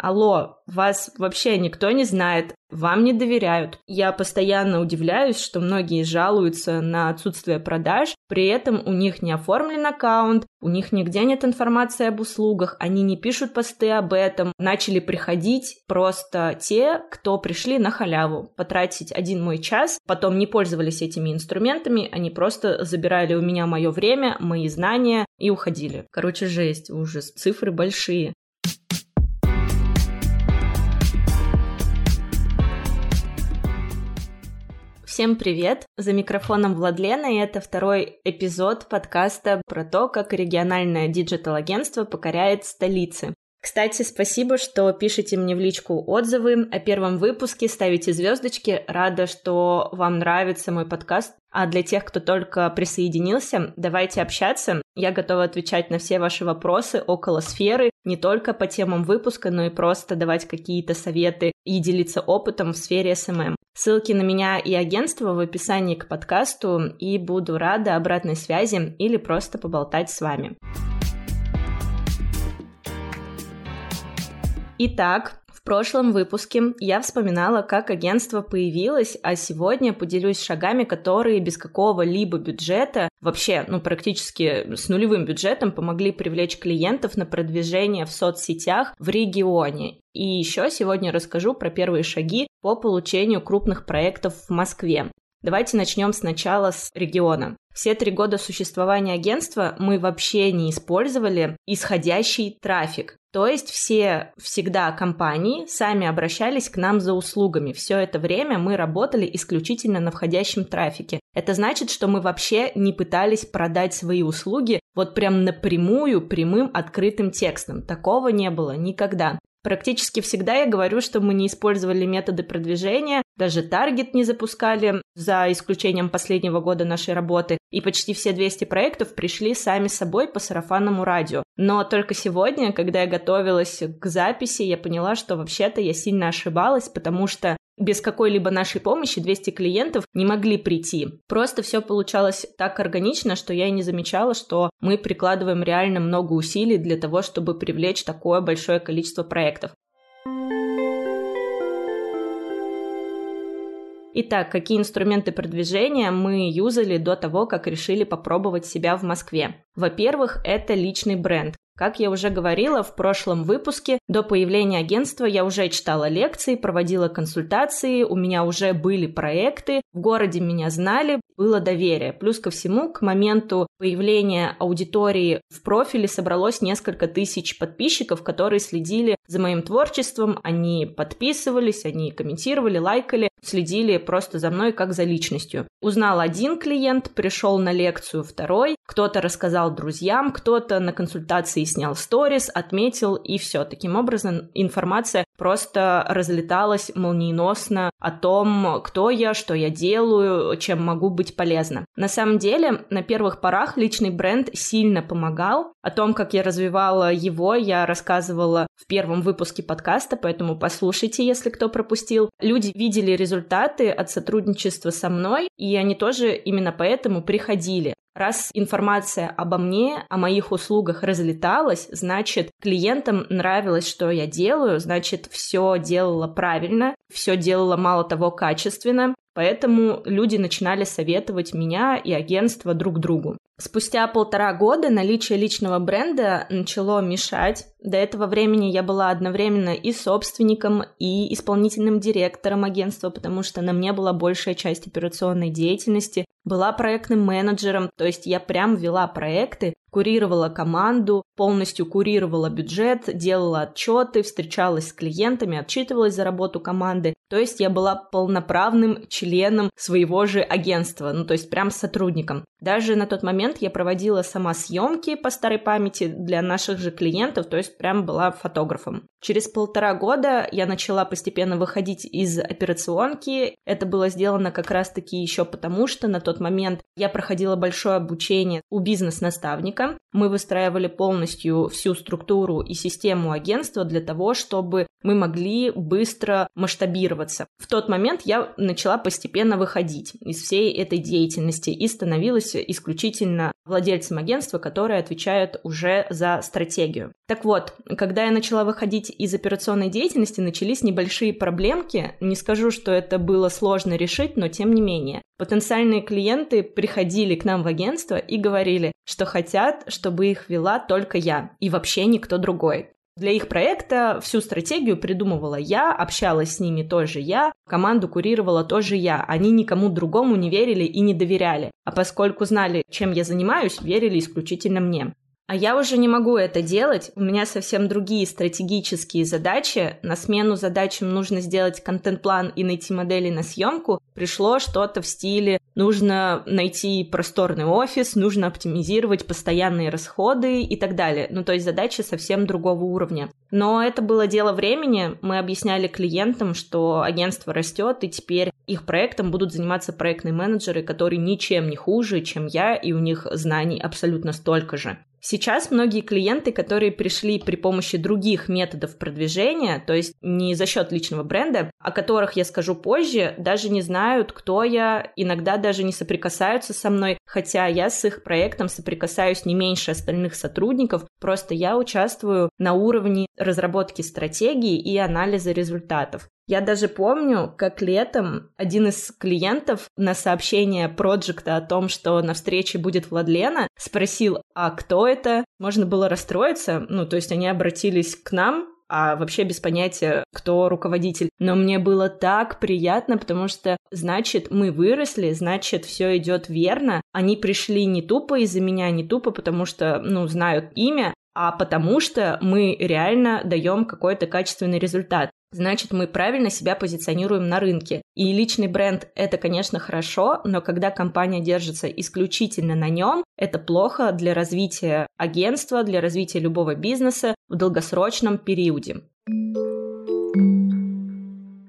Алло, вас вообще никто не знает, вам не доверяют. Я постоянно удивляюсь, что многие жалуются на отсутствие продаж, при этом у них не оформлен аккаунт, у них нигде нет информации об услугах, они не пишут посты об этом. Начали приходить просто те, кто пришли на халяву, потратить один мой час, потом не пользовались этими инструментами, они просто забирали у меня мое время, мои знания и уходили. Короче, жесть, ужас, цифры большие. Всем привет! За микрофоном Владлена, и это второй эпизод подкаста про то, как региональное digital-агентство покоряет столицы. Кстати, спасибо, что пишете мне в личку отзывы о первом выпуске, ставите звездочки. Рада, что вам нравится мой подкаст. А для тех, кто только присоединился, давайте общаться. Я готова отвечать на все ваши вопросы около сферы, не только по темам выпуска, но и просто давать какие-то советы и делиться опытом в сфере SMM. Ссылки на меня и агентство в описании к подкасту, и буду рада обратной связи или просто поболтать с вами. Итак, прошлом выпуске я вспоминала, как агентство появилось, а сегодня поделюсь шагами, которые без какого-либо бюджета, вообще, ну, практически с нулевым бюджетом помогли привлечь клиентов на продвижение в соцсетях в регионе. И еще сегодня расскажу про первые шаги по получению крупных проектов в Москве. Давайте начнем сначала с региона. Все три года существования агентства мы вообще не использовали исходящий трафик. То есть все всегда компании сами обращались к нам за услугами. Все это время мы работали исключительно на входящем трафике. Это значит, что мы вообще не пытались продать свои услуги вот прям напрямую, прямым, открытым текстом. Такого не было никогда. Практически всегда я говорю, что мы не использовали методы продвижения, даже таргет не запускали, за исключением последнего года нашей работы, и почти все 200 проектов пришли сами собой по сарафанному радио. Но только сегодня, когда я готовилась к записи, я поняла, что вообще-то я сильно ошибалась, потому что без какой-либо нашей помощи 200 клиентов не могли прийти. Просто все получалось так органично, что я и не замечала, что мы прикладываем реально много усилий для того, чтобы привлечь такое большое количество проектов. Итак, какие инструменты продвижения мы юзали до того, как решили попробовать себя в Москве? Во-первых, это личный бренд. Как я уже говорила в прошлом выпуске, до появления агентства я уже читала лекции, проводила консультации, у меня уже были проекты, в городе меня знали, было доверие. Плюс ко всему, к моменту появления аудитории в профиле собралось несколько тысяч подписчиков, которые следили за моим творчеством, они подписывались, они комментировали, лайкали, следили просто за мной как за личностью. Узнал один клиент, пришел на лекцию второй, кто-то рассказал друзьям, кто-то на консультации снял сторис, отметил и все. Таким образом, информация просто разлеталась молниеносно о том, кто я, что я делаю, чем могу быть полезна. На самом деле, на первых порах личный бренд сильно помогал. О том, как я развивала его, я рассказывала в первом выпуске подкаста, поэтому послушайте, если кто пропустил. Люди видели результаты от сотрудничества со мной, и они тоже именно поэтому приходили. Раз информация обо мне, о моих услугах разлеталась, значит, клиентам нравилось, что я делаю, значит, все делала правильно, все делала мало того качественно, поэтому люди начинали советовать меня и агентство друг другу. Спустя полтора года наличие личного бренда начало мешать. До этого времени я была одновременно и собственником, и исполнительным директором агентства, потому что на мне была большая часть операционной деятельности. Была проектным менеджером, то есть я прям вела проекты, курировала команду, полностью курировала бюджет, делала отчеты, встречалась с клиентами, отчитывалась за работу команды. То есть я была полноправным членом своего же агентства, ну то есть прям сотрудником. Даже на тот момент я проводила сама съемки по старой памяти для наших же клиентов, то есть прям была фотографом. Через полтора года я начала постепенно выходить из операционки. Это было сделано как раз-таки еще потому, что на тот момент я проходила большое обучение у бизнес-наставника. Мы выстраивали полностью всю структуру и систему агентства для того, чтобы мы могли быстро масштабироваться. В тот момент я начала постепенно выходить из всей этой деятельности и становилась исключительно владельцем агентства, которое отвечает уже за стратегию. Так вот, когда я начала выходить из операционной деятельности, начались небольшие проблемки. Не скажу, что это было сложно решить, но тем не менее. Потенциальные клиенты приходили к нам в агентство и говорили, что хотят, чтобы их вела только я и вообще никто другой. Для их проекта всю стратегию придумывала я, общалась с ними тоже я, команду курировала тоже я. Они никому другому не верили и не доверяли. А поскольку знали, чем я занимаюсь, верили исключительно мне. А я уже не могу это делать, у меня совсем другие стратегические задачи. На смену задачам нужно сделать контент-план и найти модели на съемку. Пришло что-то в стиле нужно найти просторный офис, нужно оптимизировать постоянные расходы и так далее. Ну, то есть задачи совсем другого уровня. Но это было дело времени. Мы объясняли клиентам, что агентство растет, и теперь их проектом будут заниматься проектные менеджеры, которые ничем не хуже, чем я, и у них знаний абсолютно столько же. Сейчас многие клиенты, которые пришли при помощи других методов продвижения, то есть не за счет личного бренда, о которых я скажу позже, даже не знают, кто я, иногда даже не соприкасаются со мной, хотя я с их проектом соприкасаюсь не меньше остальных сотрудников, просто я участвую на уровне разработки стратегии и анализа результатов. Я даже помню, как летом один из клиентов на сообщение проекта о том, что на встрече будет Владлена, спросил, а кто это? Можно было расстроиться, ну, то есть они обратились к нам, а вообще без понятия, кто руководитель. Но мне было так приятно, потому что, значит, мы выросли, значит, все идет верно. Они пришли не тупо из-за меня, не тупо, потому что, ну, знают имя, а потому что мы реально даем какой-то качественный результат значит, мы правильно себя позиционируем на рынке. И личный бренд — это, конечно, хорошо, но когда компания держится исключительно на нем, это плохо для развития агентства, для развития любого бизнеса в долгосрочном периоде.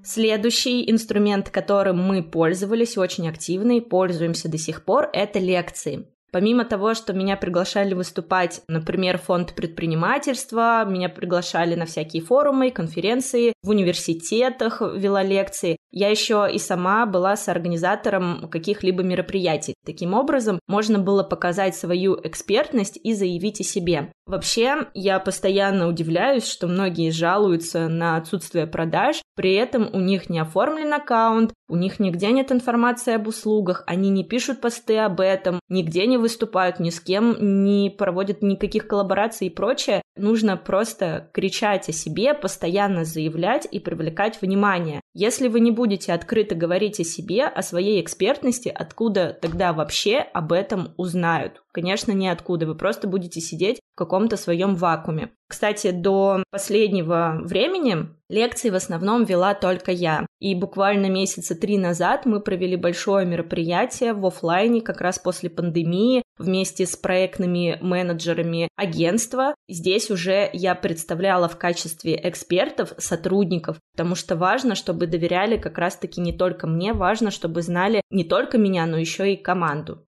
Следующий инструмент, которым мы пользовались очень активно и пользуемся до сих пор, это лекции. Помимо того, что меня приглашали выступать, например, фонд предпринимательства, меня приглашали на всякие форумы, конференции, в университетах вела лекции, я еще и сама была соорганизатором каких-либо мероприятий. Таким образом, можно было показать свою экспертность и заявить о себе. Вообще, я постоянно удивляюсь, что многие жалуются на отсутствие продаж, при этом у них не оформлен аккаунт, у них нигде нет информации об услугах, они не пишут посты об этом, нигде не выступают, ни с кем не проводят никаких коллабораций и прочее. Нужно просто кричать о себе, постоянно заявлять и привлекать внимание. Если вы не будете открыто говорить о себе, о своей экспертности, откуда тогда вообще об этом узнают? Конечно, ниоткуда. Вы просто будете сидеть в каком-то своем вакууме. Кстати, до последнего времени лекции в основном вела только я. И буквально месяца три назад мы провели большое мероприятие в офлайне как раз после пандемии вместе с проектными менеджерами агентства. Здесь уже я представляла в качестве экспертов сотрудников, потому что важно, чтобы доверяли как раз-таки не только мне, важно, чтобы знали не только меня, но еще и команду.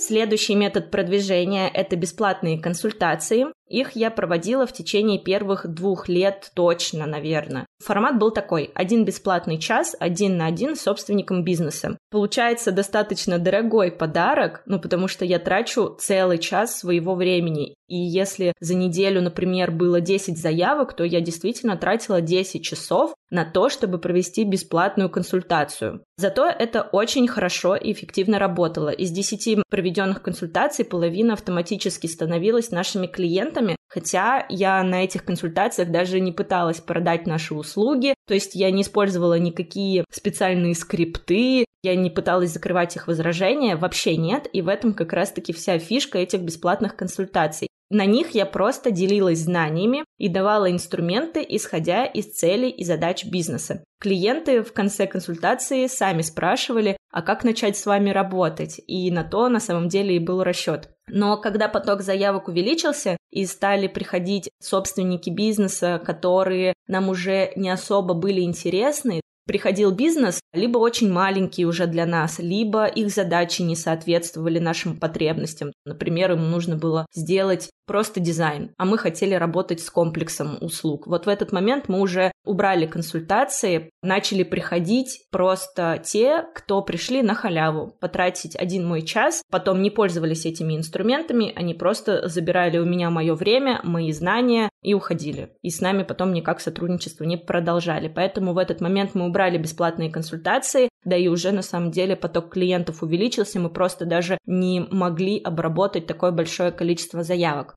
Следующий метод продвижения – это бесплатные консультации. Их я проводила в течение первых двух лет точно, наверное. Формат был такой. Один бесплатный час, один на один с собственником бизнеса. Получается достаточно дорогой подарок, ну потому что я трачу целый час своего времени. И если за неделю, например, было 10 заявок, то я действительно тратила 10 часов на то, чтобы провести бесплатную консультацию. Зато это очень хорошо и эффективно работало. Из 10 проведенных консультаций половина автоматически становилась нашими клиентами, хотя я на этих консультациях даже не пыталась продать наши услуги, то есть я не использовала никакие специальные скрипты, я не пыталась закрывать их возражения, вообще нет, и в этом как раз-таки вся фишка этих бесплатных консультаций. На них я просто делилась знаниями и давала инструменты, исходя из целей и задач бизнеса. Клиенты в конце консультации сами спрашивали, а как начать с вами работать, и на то на самом деле и был расчет. Но когда поток заявок увеличился и стали приходить собственники бизнеса, которые нам уже не особо были интересны, приходил бизнес, либо очень маленький уже для нас, либо их задачи не соответствовали нашим потребностям. Например, им нужно было сделать просто дизайн, а мы хотели работать с комплексом услуг. Вот в этот момент мы уже убрали консультации, начали приходить просто те, кто пришли на халяву, потратить один мой час, потом не пользовались этими инструментами, они просто забирали у меня мое время, мои знания и уходили. И с нами потом никак сотрудничество не продолжали. Поэтому в этот момент мы убрали бесплатные консультации, да и уже на самом деле поток клиентов увеличился, мы просто даже не могли обработать такое большое количество заявок.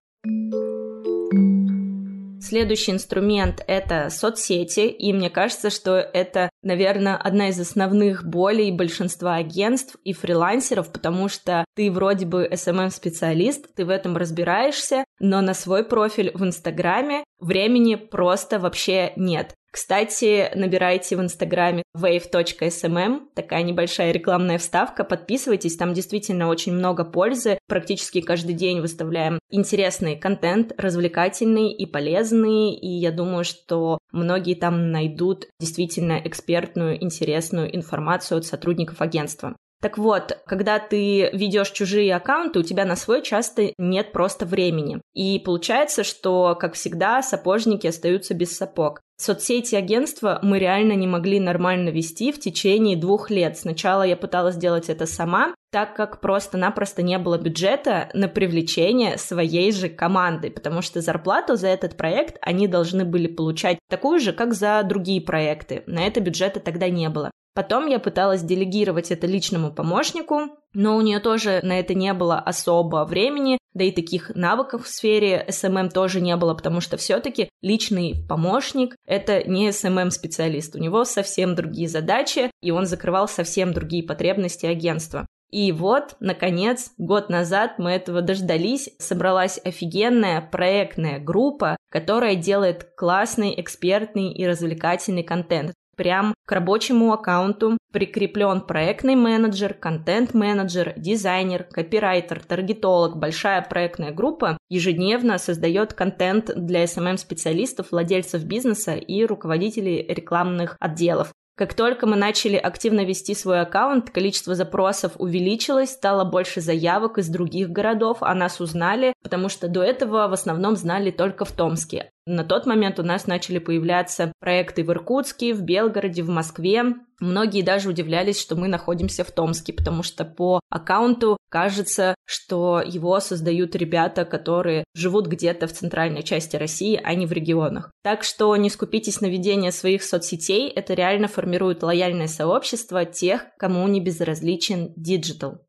Следующий инструмент — это соцсети, и мне кажется, что это, наверное, одна из основных болей большинства агентств и фрилансеров, потому что ты вроде бы SMM-специалист, ты в этом разбираешься, но на свой профиль в Инстаграме времени просто вообще нет. Кстати, набирайте в инстаграме wave.smm, такая небольшая рекламная вставка, подписывайтесь, там действительно очень много пользы, практически каждый день выставляем интересный контент, развлекательный и полезный, и я думаю, что многие там найдут действительно экспертную, интересную информацию от сотрудников агентства. Так вот, когда ты ведешь чужие аккаунты, у тебя на свой часто нет просто времени. И получается, что, как всегда, сапожники остаются без сапог. Соцсети агентства мы реально не могли нормально вести в течение двух лет. Сначала я пыталась сделать это сама, так как просто-напросто не было бюджета на привлечение своей же команды, потому что зарплату за этот проект они должны были получать такую же, как за другие проекты. На это бюджета тогда не было. Потом я пыталась делегировать это личному помощнику, но у нее тоже на это не было особо времени, да и таких навыков в сфере SMM тоже не было, потому что все-таки личный помощник — это не SMM-специалист, у него совсем другие задачи, и он закрывал совсем другие потребности агентства. И вот, наконец, год назад мы этого дождались. Собралась офигенная проектная группа, которая делает классный, экспертный и развлекательный контент. Прям к рабочему аккаунту прикреплен проектный менеджер, контент-менеджер, дизайнер, копирайтер, таргетолог. Большая проектная группа ежедневно создает контент для SMM-специалистов, владельцев бизнеса и руководителей рекламных отделов. Как только мы начали активно вести свой аккаунт, количество запросов увеличилось, стало больше заявок из других городов, о нас узнали, потому что до этого в основном знали только в Томске. На тот момент у нас начали появляться проекты в Иркутске, в Белгороде, в Москве. Многие даже удивлялись, что мы находимся в Томске, потому что по аккаунту кажется, что его создают ребята, которые живут где-то в центральной части России, а не в регионах. Так что не скупитесь на ведение своих соцсетей, это реально формирует лояльное сообщество тех, кому не безразличен digital.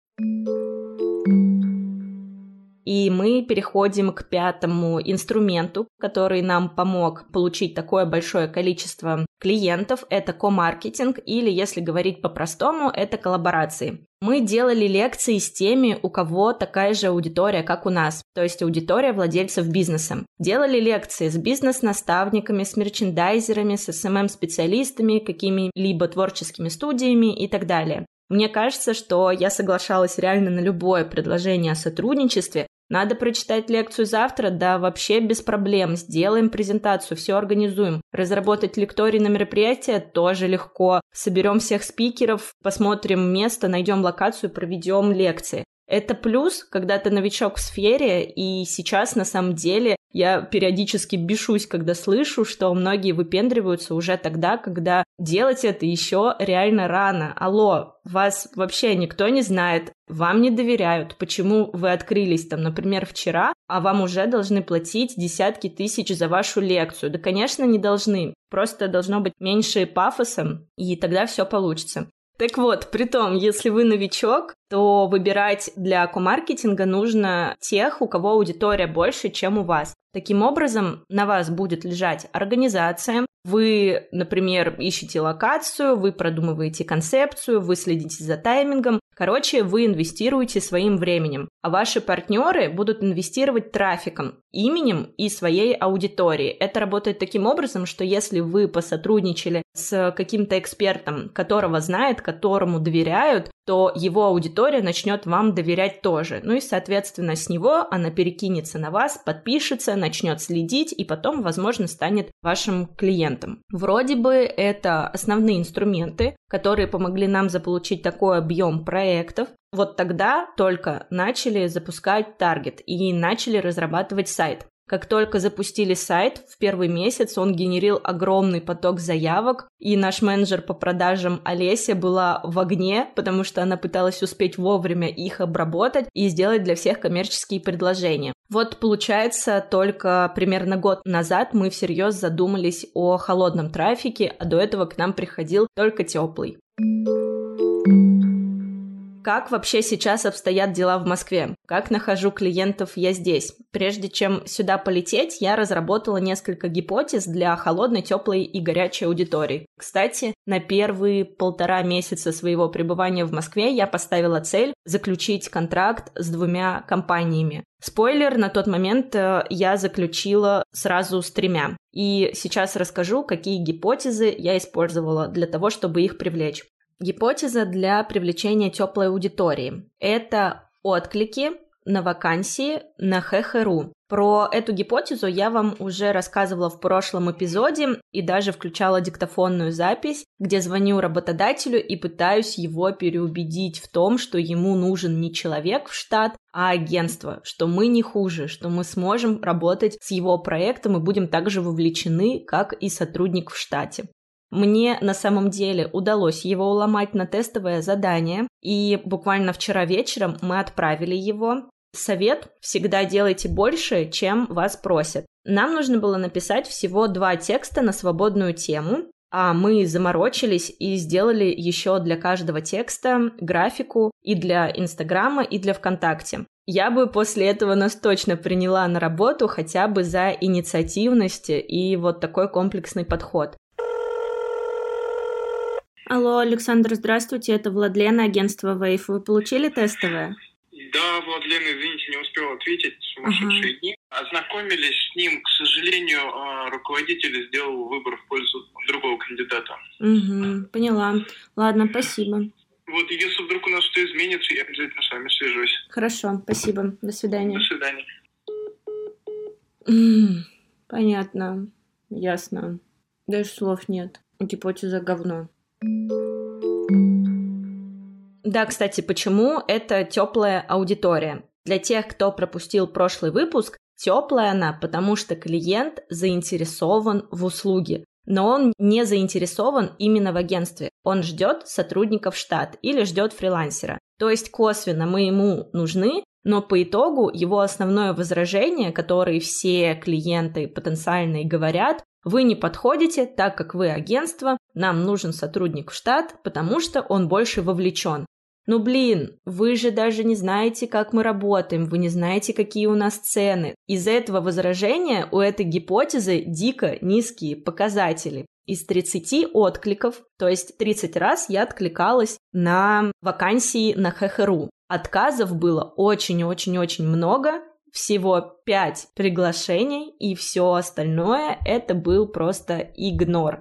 И мы переходим к пятому инструменту, который нам помог получить такое большое количество клиентов. Это комаркетинг или, если говорить по-простому, это коллаборации. Мы делали лекции с теми, у кого такая же аудитория, как у нас, то есть аудитория владельцев бизнеса. Делали лекции с бизнес-наставниками, с мерчендайзерами, с SMM-специалистами, какими-либо творческими студиями и так далее. Мне кажется, что я соглашалась реально на любое предложение о сотрудничестве, надо прочитать лекцию завтра? Да, вообще без проблем. Сделаем презентацию, все организуем. Разработать лекторий на мероприятие тоже легко. Соберем всех спикеров, посмотрим место, найдем локацию, проведем лекции. Это плюс, когда ты новичок в сфере, и сейчас на самом деле я периодически бешусь, когда слышу, что многие выпендриваются уже тогда, когда делать это еще реально рано. Алло, вас вообще никто не знает, вам не доверяют, почему вы открылись там, например, вчера, а вам уже должны платить десятки тысяч за вашу лекцию. Да, конечно, не должны. Просто должно быть меньше пафоса, и тогда все получится. Так вот, при том, если вы новичок, то выбирать для комаркетинга нужно тех, у кого аудитория больше, чем у вас. Таким образом, на вас будет лежать организация, вы, например, ищете локацию, вы продумываете концепцию, вы следите за таймингом, Короче, вы инвестируете своим временем, а ваши партнеры будут инвестировать трафиком, именем и своей аудиторией. Это работает таким образом, что если вы посотрудничали с каким-то экспертом, которого знает, которому доверяют, то его аудитория начнет вам доверять тоже. Ну и, соответственно, с него она перекинется на вас, подпишется, начнет следить и потом, возможно, станет вашим клиентом. Вроде бы это основные инструменты, которые помогли нам заполучить такой объем проектов. Вот тогда только начали запускать таргет и начали разрабатывать сайт. Как только запустили сайт, в первый месяц он генерил огромный поток заявок, и наш менеджер по продажам Олеся была в огне, потому что она пыталась успеть вовремя их обработать и сделать для всех коммерческие предложения. Вот получается, только примерно год назад мы всерьез задумались о холодном трафике, а до этого к нам приходил только теплый. Как вообще сейчас обстоят дела в Москве? Как нахожу клиентов я здесь? Прежде чем сюда полететь, я разработала несколько гипотез для холодной, теплой и горячей аудитории. Кстати, на первые полтора месяца своего пребывания в Москве я поставила цель заключить контракт с двумя компаниями. Спойлер, на тот момент э, я заключила сразу с тремя. И сейчас расскажу, какие гипотезы я использовала для того, чтобы их привлечь. Гипотеза для привлечения теплой аудитории – это отклики на вакансии на ХХРУ. Про эту гипотезу я вам уже рассказывала в прошлом эпизоде и даже включала диктофонную запись, где звоню работодателю и пытаюсь его переубедить в том, что ему нужен не человек в штат, а агентство, что мы не хуже, что мы сможем работать с его проектом и будем также вовлечены, как и сотрудник в штате. Мне на самом деле удалось его уломать на тестовое задание, и буквально вчера вечером мы отправили его. Совет – всегда делайте больше, чем вас просят. Нам нужно было написать всего два текста на свободную тему, а мы заморочились и сделали еще для каждого текста графику и для Инстаграма, и для ВКонтакте. Я бы после этого нас точно приняла на работу хотя бы за инициативность и вот такой комплексный подход. Алло, Александр, здравствуйте, это Владлена, агентство Wave. Вы получили тестовое? Да, Владлен, извините, не успел ответить, сумасшедшие ага. дни. Ознакомились с ним, к сожалению, а, руководитель сделал выбор в пользу другого кандидата. Угу, поняла. Ладно, спасибо. Вот, если вдруг у нас что изменится, я обязательно с вами свяжусь. Хорошо, спасибо. До свидания. До свидания. Понятно. Ясно. Даже слов нет. Гипотеза говно. Да, кстати, почему это теплая аудитория? Для тех, кто пропустил прошлый выпуск, теплая она, потому что клиент заинтересован в услуге. Но он не заинтересован именно в агентстве. Он ждет сотрудников штат или ждет фрилансера. То есть косвенно мы ему нужны, но по итогу его основное возражение, которое все клиенты потенциальные говорят, вы не подходите, так как вы агентство, нам нужен сотрудник в штат, потому что он больше вовлечен. Ну блин, вы же даже не знаете, как мы работаем, вы не знаете, какие у нас цены. Из-за этого возражения у этой гипотезы дико низкие показатели. Из 30 откликов, то есть 30 раз я откликалась на вакансии на ХХРУ. Отказов было очень-очень-очень много, всего 5 приглашений, и все остальное это был просто игнор.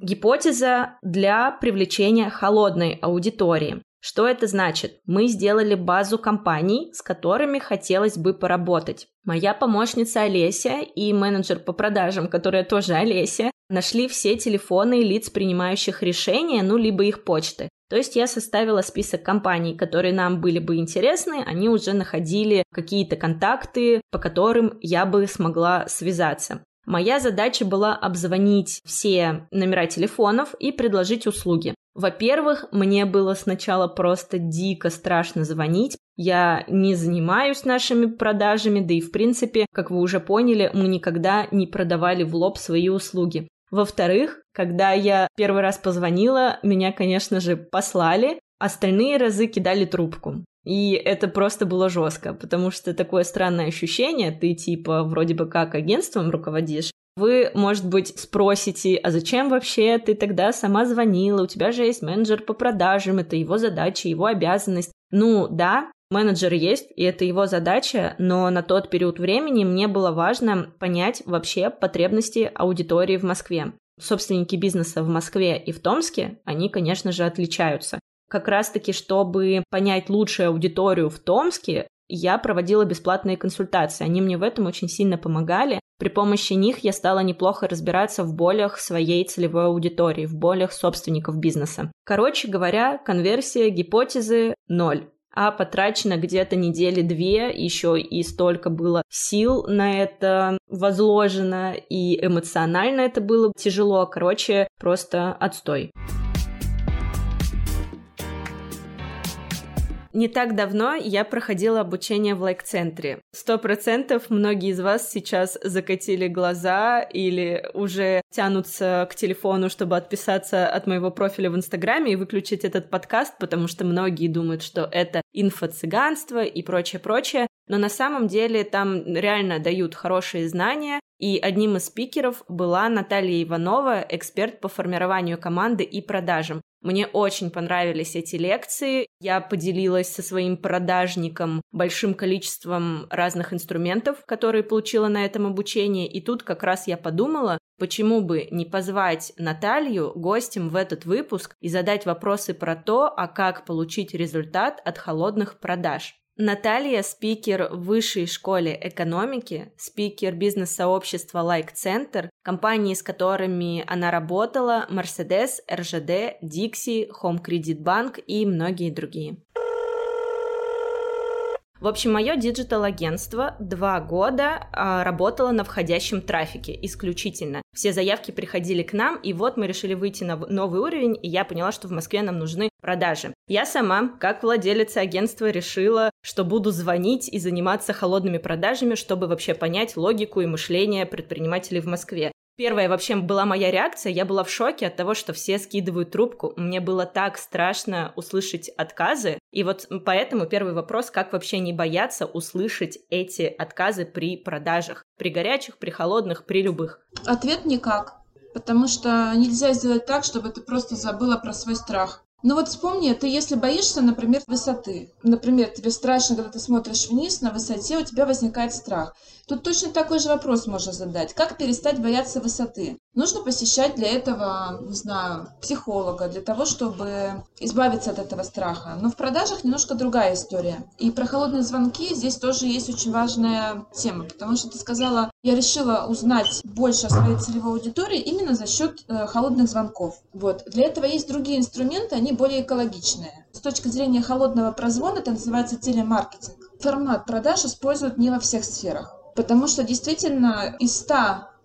Гипотеза для привлечения холодной аудитории. Что это значит? Мы сделали базу компаний, с которыми хотелось бы поработать. Моя помощница Олеся и менеджер по продажам, которая тоже Олеся, нашли все телефоны лиц, принимающих решения, ну, либо их почты. То есть я составила список компаний, которые нам были бы интересны, они уже находили какие-то контакты, по которым я бы смогла связаться. Моя задача была обзвонить все номера телефонов и предложить услуги. Во-первых, мне было сначала просто дико страшно звонить. Я не занимаюсь нашими продажами, да и в принципе, как вы уже поняли, мы никогда не продавали в лоб свои услуги. Во-вторых, когда я первый раз позвонила, меня, конечно же, послали, остальные разы кидали трубку. И это просто было жестко, потому что такое странное ощущение, ты типа вроде бы как агентством руководишь, Вы, может быть, спросите, а зачем вообще ты тогда сама звонила? У тебя же есть менеджер по продажам, это его задача, его обязанность. Ну да, менеджер есть, и это его задача, но на тот период времени мне было важно понять вообще потребности аудитории в Москве. Собственники бизнеса в Москве и в Томске, они, конечно же, отличаются. Как раз-таки, чтобы понять лучшую аудиторию в Томске, я проводила бесплатные консультации. Они мне в этом очень сильно помогали. При помощи них я стала неплохо разбираться в болях своей целевой аудитории, в болях собственников бизнеса. Короче говоря, конверсия гипотезы ноль а потрачено где-то недели две, еще и столько было сил на это возложено, и эмоционально это было тяжело. Короче, просто отстой. Не так давно я проходила обучение в лайк-центре. Сто процентов многие из вас сейчас закатили глаза или уже тянутся к телефону, чтобы отписаться от моего профиля в Инстаграме и выключить этот подкаст, потому что многие думают, что это инфо-цыганство и прочее-прочее. Но на самом деле там реально дают хорошие знания, и одним из спикеров была Наталья Иванова, эксперт по формированию команды и продажам. Мне очень понравились эти лекции. Я поделилась со своим продажником большим количеством разных инструментов, которые получила на этом обучении. И тут как раз я подумала, почему бы не позвать Наталью гостем в этот выпуск и задать вопросы про то, а как получить результат от холодных продаж. Наталья – спикер в Высшей школе экономики, спикер бизнес-сообщества Like Center, компании, с которыми она работала – Mercedes, РЖД, Dixie, Home Credit Bank и многие другие. В общем, мое digital-агентство два года а, работало на входящем трафике исключительно. Все заявки приходили к нам, и вот мы решили выйти на новый уровень, и я поняла, что в Москве нам нужны продажи. Я сама, как владелица агентства, решила, что буду звонить и заниматься холодными продажами, чтобы вообще понять логику и мышление предпринимателей в Москве. Первая вообще была моя реакция, я была в шоке от того, что все скидывают трубку. Мне было так страшно услышать отказы. И вот поэтому первый вопрос, как вообще не бояться услышать эти отказы при продажах? При горячих, при холодных, при любых? Ответ никак. Потому что нельзя сделать так, чтобы ты просто забыла про свой страх. Ну вот вспомни, ты если боишься, например, высоты, например, тебе страшно, когда ты смотришь вниз на высоте, у тебя возникает страх. Тут точно такой же вопрос можно задать. Как перестать бояться высоты? Нужно посещать для этого, не знаю, психолога, для того, чтобы избавиться от этого страха. Но в продажах немножко другая история. И про холодные звонки здесь тоже есть очень важная тема, потому что ты сказала, я решила узнать больше о своей целевой аудитории именно за счет э, холодных звонков. Вот. Для этого есть другие инструменты, они более экологичные. С точки зрения холодного прозвона это называется телемаркетинг. Формат продаж используют не во всех сферах. Потому что действительно из 100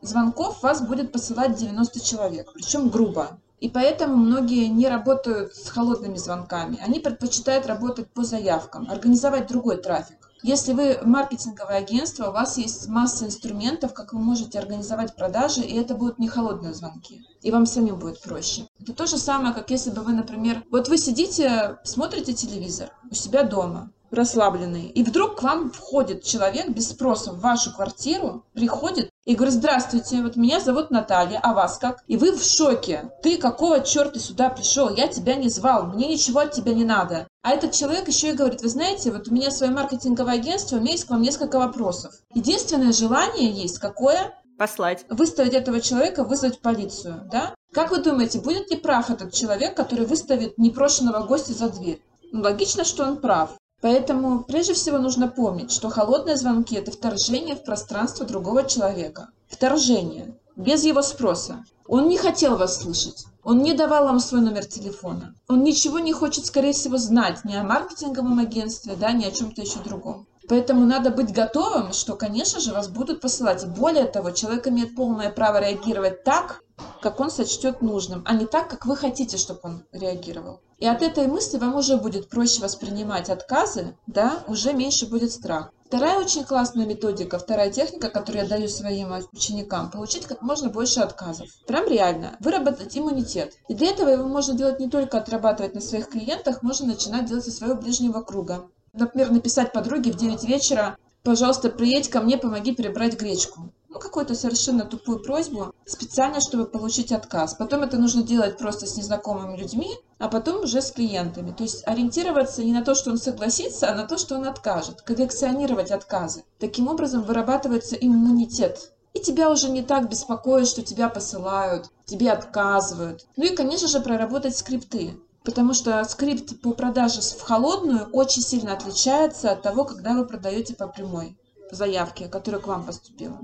звонков вас будет посылать 90 человек, причем грубо. И поэтому многие не работают с холодными звонками. Они предпочитают работать по заявкам, организовать другой трафик. Если вы маркетинговое агентство, у вас есть масса инструментов, как вы можете организовать продажи, и это будут не холодные звонки. И вам самим будет проще. Это то же самое, как если бы вы, например, вот вы сидите, смотрите телевизор у себя дома, расслабленный. И вдруг к вам входит человек без спроса в вашу квартиру, приходит и говорит, здравствуйте, вот меня зовут Наталья, а вас как? И вы в шоке. Ты какого черта сюда пришел? Я тебя не звал, мне ничего от тебя не надо. А этот человек еще и говорит, вы знаете, вот у меня свое маркетинговое агентство, у меня есть к вам несколько вопросов. Единственное желание есть какое? Послать. Выставить этого человека, вызвать полицию, да? Как вы думаете, будет ли прав этот человек, который выставит непрошенного гостя за дверь? Ну, логично, что он прав. Поэтому прежде всего нужно помнить, что холодные звонки – это вторжение в пространство другого человека. Вторжение. Без его спроса. Он не хотел вас слышать. Он не давал вам свой номер телефона. Он ничего не хочет, скорее всего, знать ни о маркетинговом агентстве, да, ни о чем-то еще другом. Поэтому надо быть готовым, что, конечно же, вас будут посылать. Более того, человек имеет полное право реагировать так, как он сочтет нужным, а не так, как вы хотите, чтобы он реагировал. И от этой мысли вам уже будет проще воспринимать отказы, да, уже меньше будет страх. Вторая очень классная методика, вторая техника, которую я даю своим ученикам, получить как можно больше отказов. Прям реально, выработать иммунитет. И для этого его можно делать не только отрабатывать на своих клиентах, можно начинать делать со своего ближнего круга. Например, написать подруге в 9 вечера, пожалуйста, приедь ко мне, помоги перебрать гречку. Ну, какую-то совершенно тупую просьбу, специально, чтобы получить отказ. Потом это нужно делать просто с незнакомыми людьми, а потом уже с клиентами. То есть ориентироваться не на то, что он согласится, а на то, что он откажет. Коллекционировать отказы. Таким образом вырабатывается иммунитет. И тебя уже не так беспокоит, что тебя посылают, тебе отказывают. Ну и, конечно же, проработать скрипты. Потому что скрипт по продаже в холодную очень сильно отличается от того, когда вы продаете по прямой заявке, которая к вам поступила.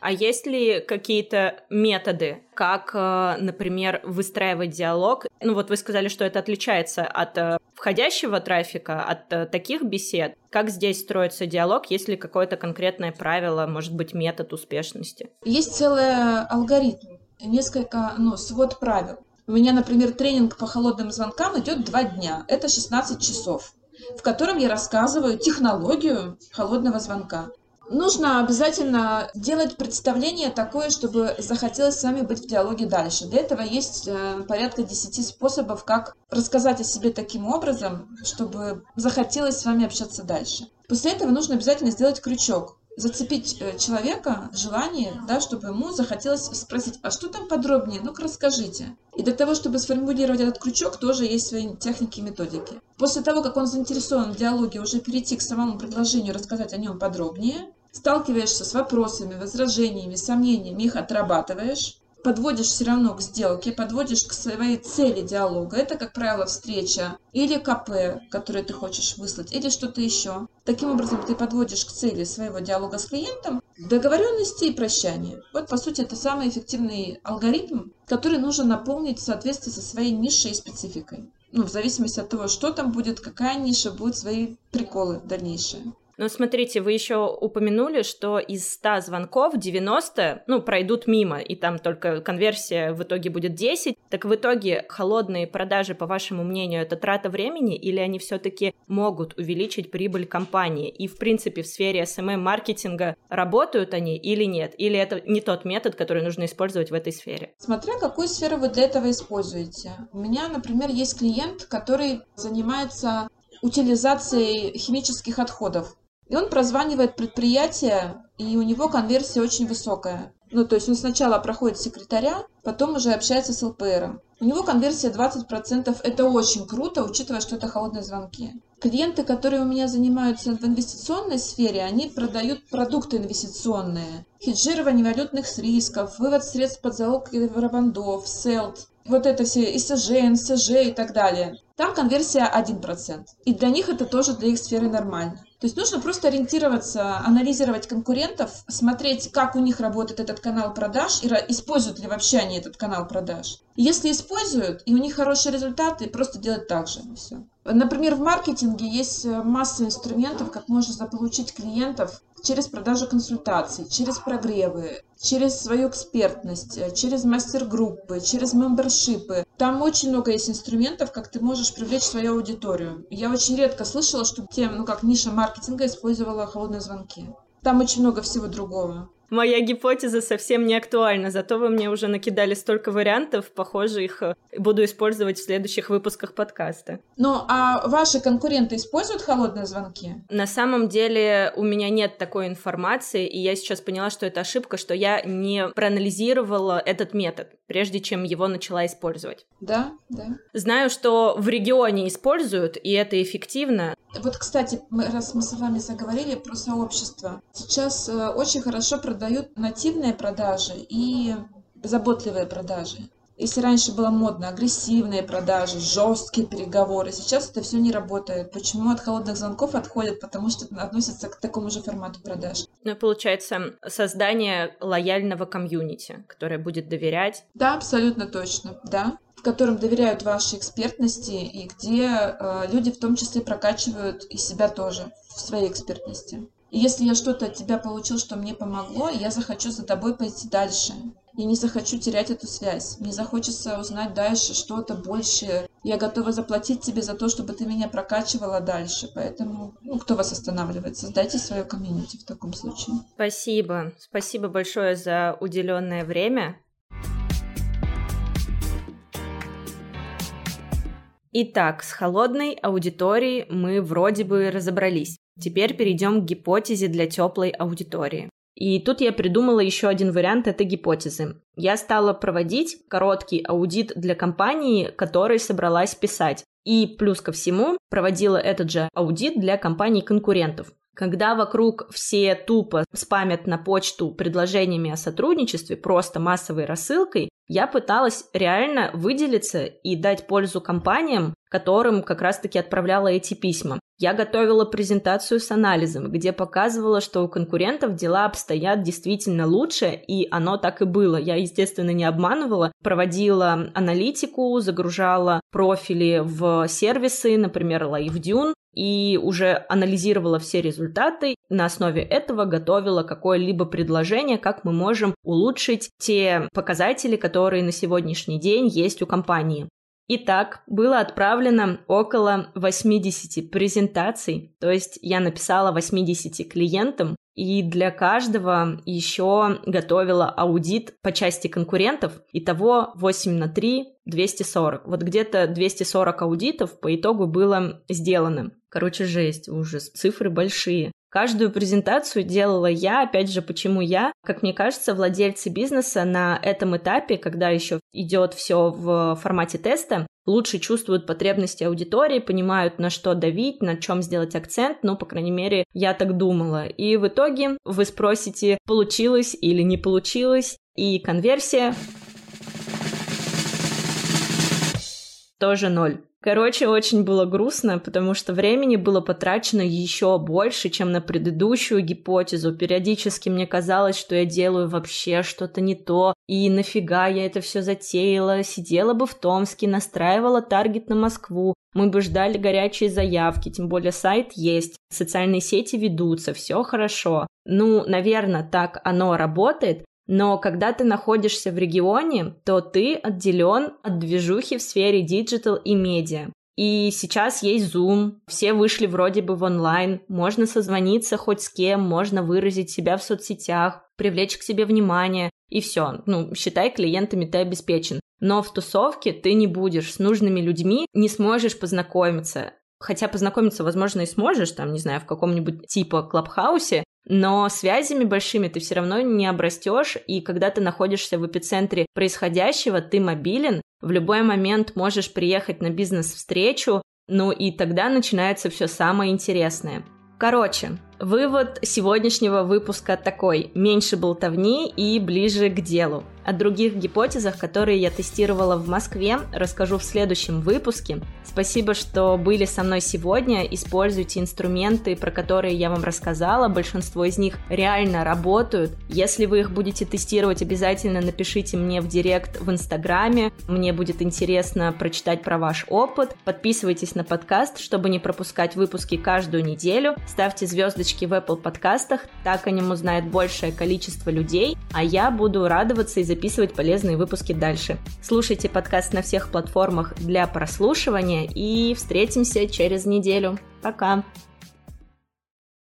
А есть ли какие-то методы, как, э, например, выстраивать диалог? Ну вот вы сказали, что это отличается от э, входящего трафика, от э, таких бесед. Как здесь строится диалог? Есть ли какое-то конкретное правило, может быть, метод успешности? Есть целый алгоритм, несколько, ну, свод правил. У меня, например, тренинг по холодным звонкам идет два дня. Это 16 часов в котором я рассказываю технологию холодного звонка. Нужно обязательно делать представление такое, чтобы захотелось с вами быть в диалоге дальше. Для этого есть э, порядка 10 способов, как рассказать о себе таким образом, чтобы захотелось с вами общаться дальше. После этого нужно обязательно сделать крючок зацепить э, человека, желание, да, чтобы ему захотелось спросить, а что там подробнее, ну-ка расскажите. И для того, чтобы сформулировать этот крючок, тоже есть свои техники и методики. После того, как он заинтересован в диалоге, уже перейти к самому предложению, рассказать о нем подробнее, сталкиваешься с вопросами, возражениями, сомнениями, их отрабатываешь, подводишь все равно к сделке, подводишь к своей цели диалога. Это, как правило, встреча или КП, которое ты хочешь выслать, или что-то еще. Таким образом, ты подводишь к цели своего диалога с клиентом договоренности и прощания. Вот, по сути, это самый эффективный алгоритм, который нужно наполнить в соответствии со своей нишей и спецификой. Ну, в зависимости от того, что там будет, какая ниша, будут свои приколы дальнейшие. Но смотрите, вы еще упомянули, что из 100 звонков 90, ну, пройдут мимо, и там только конверсия в итоге будет 10. Так в итоге холодные продажи, по вашему мнению, это трата времени, или они все-таки могут увеличить прибыль компании? И, в принципе, в сфере SMM-маркетинга работают они или нет? Или это не тот метод, который нужно использовать в этой сфере? Смотря какую сферу вы для этого используете. У меня, например, есть клиент, который занимается утилизацией химических отходов. И он прозванивает предприятие, и у него конверсия очень высокая. Ну, то есть он сначала проходит секретаря, потом уже общается с ЛПРом. У него конверсия 20%. Это очень круто, учитывая, что это холодные звонки. Клиенты, которые у меня занимаются в инвестиционной сфере, они продают продукты инвестиционные. Хеджирование валютных рисков, вывод средств под залог евробандов, селт, вот это все ИСЖ, НСЖ и так далее. Там конверсия 1%. И для них это тоже для их сферы нормально. То есть нужно просто ориентироваться, анализировать конкурентов, смотреть, как у них работает этот канал продаж и используют ли вообще они этот канал продаж. Если используют, и у них хорошие результаты, просто делать так же. Все. Например, в маркетинге есть э, масса инструментов, как можно заполучить клиентов через продажу консультаций, через прогревы, через свою экспертность, э, через мастер-группы, через мембершипы. Там очень много есть инструментов, как ты можешь привлечь свою аудиторию. Я очень редко слышала, что тем, ну как ниша маркетинга использовала холодные звонки. Там очень много всего другого моя гипотеза совсем не актуальна, зато вы мне уже накидали столько вариантов, похоже, их э, буду использовать в следующих выпусках подкаста. Ну, а ваши конкуренты используют холодные звонки? На самом деле у меня нет такой информации, и я сейчас поняла, что это ошибка, что я не проанализировала этот метод, прежде чем его начала использовать. Да, да. Знаю, что в регионе используют, и это эффективно. Вот, кстати, мы, раз мы с вами заговорили про сообщество, сейчас э, очень хорошо продают нативные продажи и заботливые продажи. Если раньше было модно агрессивные продажи, жесткие переговоры, сейчас это все не работает. Почему от холодных звонков отходят? Потому что это относится к такому же формату продаж. Ну, получается, создание лояльного комьюнити, которое будет доверять. Да, абсолютно точно, да в котором доверяют вашей экспертности и где э, люди в том числе прокачивают и себя тоже в своей экспертности. И если я что-то от тебя получил, что мне помогло, я захочу за тобой пойти дальше. Я не захочу терять эту связь. Мне захочется узнать дальше что-то большее. Я готова заплатить тебе за то, чтобы ты меня прокачивала дальше. Поэтому, ну, кто вас останавливает? Создайте свое комьюнити в таком случае. Спасибо. Спасибо большое за уделенное время. Итак, с холодной аудиторией мы вроде бы разобрались. Теперь перейдем к гипотезе для теплой аудитории. И тут я придумала еще один вариант этой гипотезы. Я стала проводить короткий аудит для компании, которой собралась писать. И плюс ко всему проводила этот же аудит для компаний конкурентов. Когда вокруг все тупо спамят на почту предложениями о сотрудничестве, просто массовой рассылкой, я пыталась реально выделиться и дать пользу компаниям, которым как раз-таки отправляла эти письма. Я готовила презентацию с анализом, где показывала, что у конкурентов дела обстоят действительно лучше, и оно так и было. Я, естественно, не обманывала, проводила аналитику, загружала профили в сервисы, например, LiveDune, и уже анализировала все результаты, на основе этого готовила какое-либо предложение, как мы можем улучшить те показатели, которые на сегодняшний день есть у компании. Итак, было отправлено около 80 презентаций, то есть я написала 80 клиентам, и для каждого еще готовила аудит по части конкурентов. Итого 8 на 3 – 240. Вот где-то 240 аудитов по итогу было сделано. Короче, жесть, ужас. Цифры большие. Каждую презентацию делала я, опять же, почему я? Как мне кажется, владельцы бизнеса на этом этапе, когда еще идет все в формате теста, лучше чувствуют потребности аудитории, понимают, на что давить, на чем сделать акцент, ну, по крайней мере, я так думала. И в итоге вы спросите, получилось или не получилось, и конверсия тоже ноль. Короче, очень было грустно, потому что времени было потрачено еще больше, чем на предыдущую гипотезу. Периодически мне казалось, что я делаю вообще что-то не то, и нафига я это все затеяла, сидела бы в Томске, настраивала таргет на Москву, мы бы ждали горячие заявки, тем более сайт есть, социальные сети ведутся, все хорошо. Ну, наверное, так оно работает, но когда ты находишься в регионе, то ты отделен от движухи в сфере digital и медиа. И сейчас есть Zoom, все вышли вроде бы в онлайн, можно созвониться хоть с кем, можно выразить себя в соцсетях, привлечь к себе внимание, и все. Ну, считай, клиентами ты обеспечен. Но в тусовке ты не будешь с нужными людьми, не сможешь познакомиться. Хотя познакомиться, возможно, и сможешь, там, не знаю, в каком-нибудь типа Clubhouse е, но связями большими ты все равно не обрастешь, и когда ты находишься в эпицентре происходящего, ты мобилен, в любой момент можешь приехать на бизнес-встречу, ну и тогда начинается все самое интересное. Короче, вывод сегодняшнего выпуска такой. Меньше болтовни и ближе к делу. О других гипотезах, которые я тестировала в Москве, расскажу в следующем выпуске. Спасибо, что были со мной сегодня. Используйте инструменты, про которые я вам рассказала. Большинство из них реально работают. Если вы их будете тестировать, обязательно напишите мне в директ в Инстаграме. Мне будет интересно прочитать про ваш опыт. Подписывайтесь на подкаст, чтобы не пропускать выпуски каждую неделю. Ставьте звездочки в Apple подкастах, так о нем узнает большее количество людей, а я буду радоваться и записывать полезные выпуски дальше. Слушайте подкаст на всех платформах для прослушивания и встретимся через неделю. Пока!